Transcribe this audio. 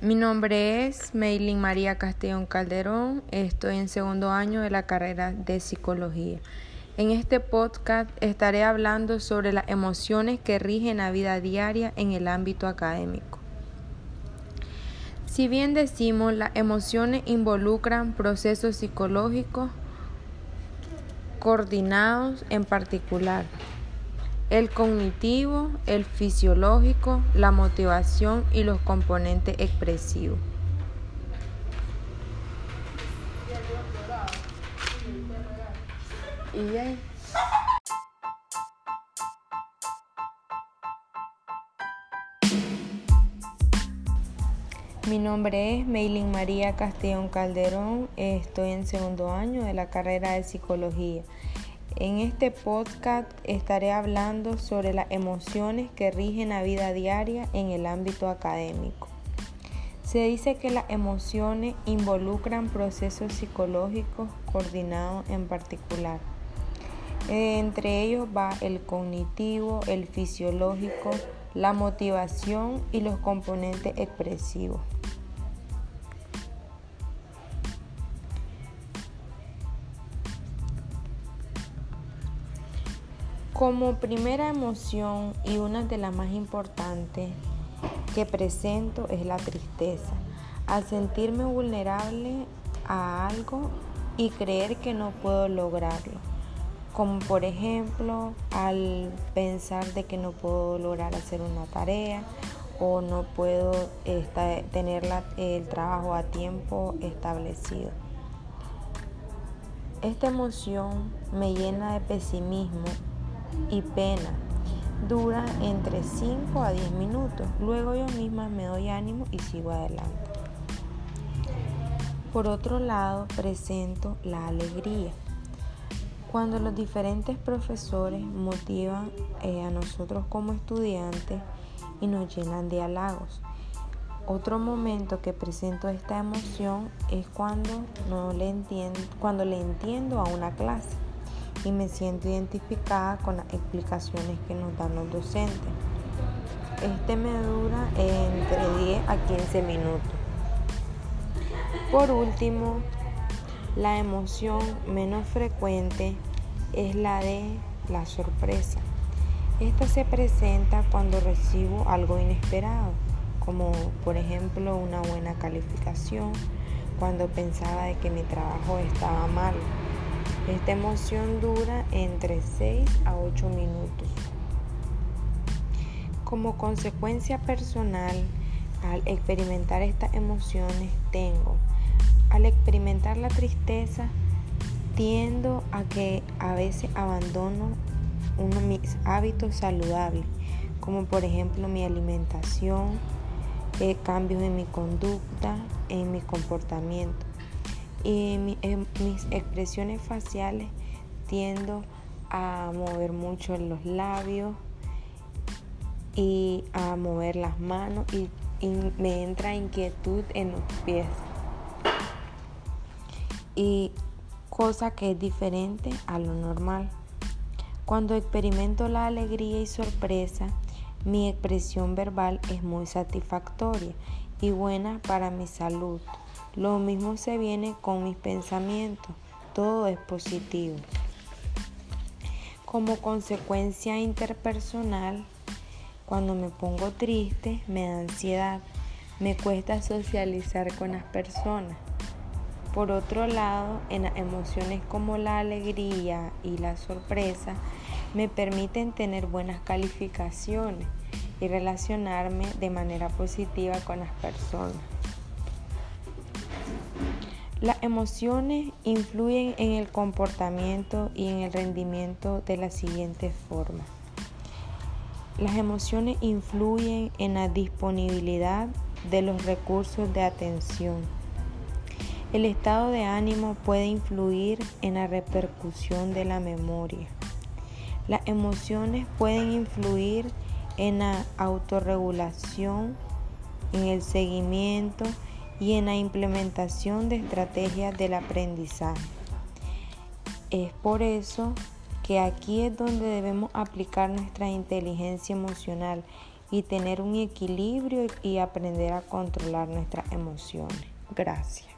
Mi nombre es Meilin María Castellón Calderón, estoy en segundo año de la carrera de psicología. En este podcast estaré hablando sobre las emociones que rigen la vida diaria en el ámbito académico. Si bien decimos las emociones involucran procesos psicológicos coordinados en particular, el cognitivo, el fisiológico, la motivación y los componentes expresivos. Mi nombre es Meilin María Castellón Calderón, estoy en segundo año de la carrera de psicología. En este podcast estaré hablando sobre las emociones que rigen la vida diaria en el ámbito académico. Se dice que las emociones involucran procesos psicológicos coordinados en particular. Entre ellos va el cognitivo, el fisiológico, la motivación y los componentes expresivos. Como primera emoción y una de las más importantes que presento es la tristeza. Al sentirme vulnerable a algo y creer que no puedo lograrlo. Como por ejemplo al pensar de que no puedo lograr hacer una tarea o no puedo tener el trabajo a tiempo establecido. Esta emoción me llena de pesimismo y pena. Dura entre 5 a 10 minutos. Luego yo misma me doy ánimo y sigo adelante. Por otro lado, presento la alegría. Cuando los diferentes profesores motivan eh, a nosotros como estudiantes y nos llenan de halagos. Otro momento que presento esta emoción es cuando no le entiendo, cuando le entiendo a una clase y me siento identificada con las explicaciones que nos dan los docentes. Este me dura entre 10 a 15 minutos. Por último, la emoción menos frecuente es la de la sorpresa. Esta se presenta cuando recibo algo inesperado, como por ejemplo una buena calificación, cuando pensaba de que mi trabajo estaba mal esta emoción dura entre 6 a 8 minutos. Como consecuencia personal, al experimentar estas emociones tengo, al experimentar la tristeza, tiendo a que a veces abandono uno mis hábitos saludables, como por ejemplo mi alimentación, eh, cambios en mi conducta, en mi comportamiento y en mis expresiones faciales tiendo a mover mucho los labios y a mover las manos y, me entra inquietud en los pies. Y cosa que es diferente a lo normal. Cuando experimento la alegría y sorpresa, mi expresión verbal es muy satisfactoria y buena para mi salud. Lo mismo se viene con mis pensamientos. Todo es positivo. Como consecuencia interpersonal, cuando me pongo triste, me da ansiedad. Me cuesta socializar con las personas. Por otro lado, en emociones como la alegría y la sorpresa, me permiten tener buenas calificaciones y relacionarme de manera positiva con las personas. Las emociones influyen en el comportamiento y en el rendimiento de la siguiente forma. Las emociones influyen en la disponibilidad de los recursos de atención. El estado de ánimo puede influir en la repercusión de la memoria. Las emociones pueden influir en la autorregulación, en el seguimiento, y en la implementación de estrategias del aprendizaje. Es por eso que aquí es donde debemos aplicar nuestra inteligencia emocional y tener un equilibrio y aprender a controlar nuestras emociones. Gracias.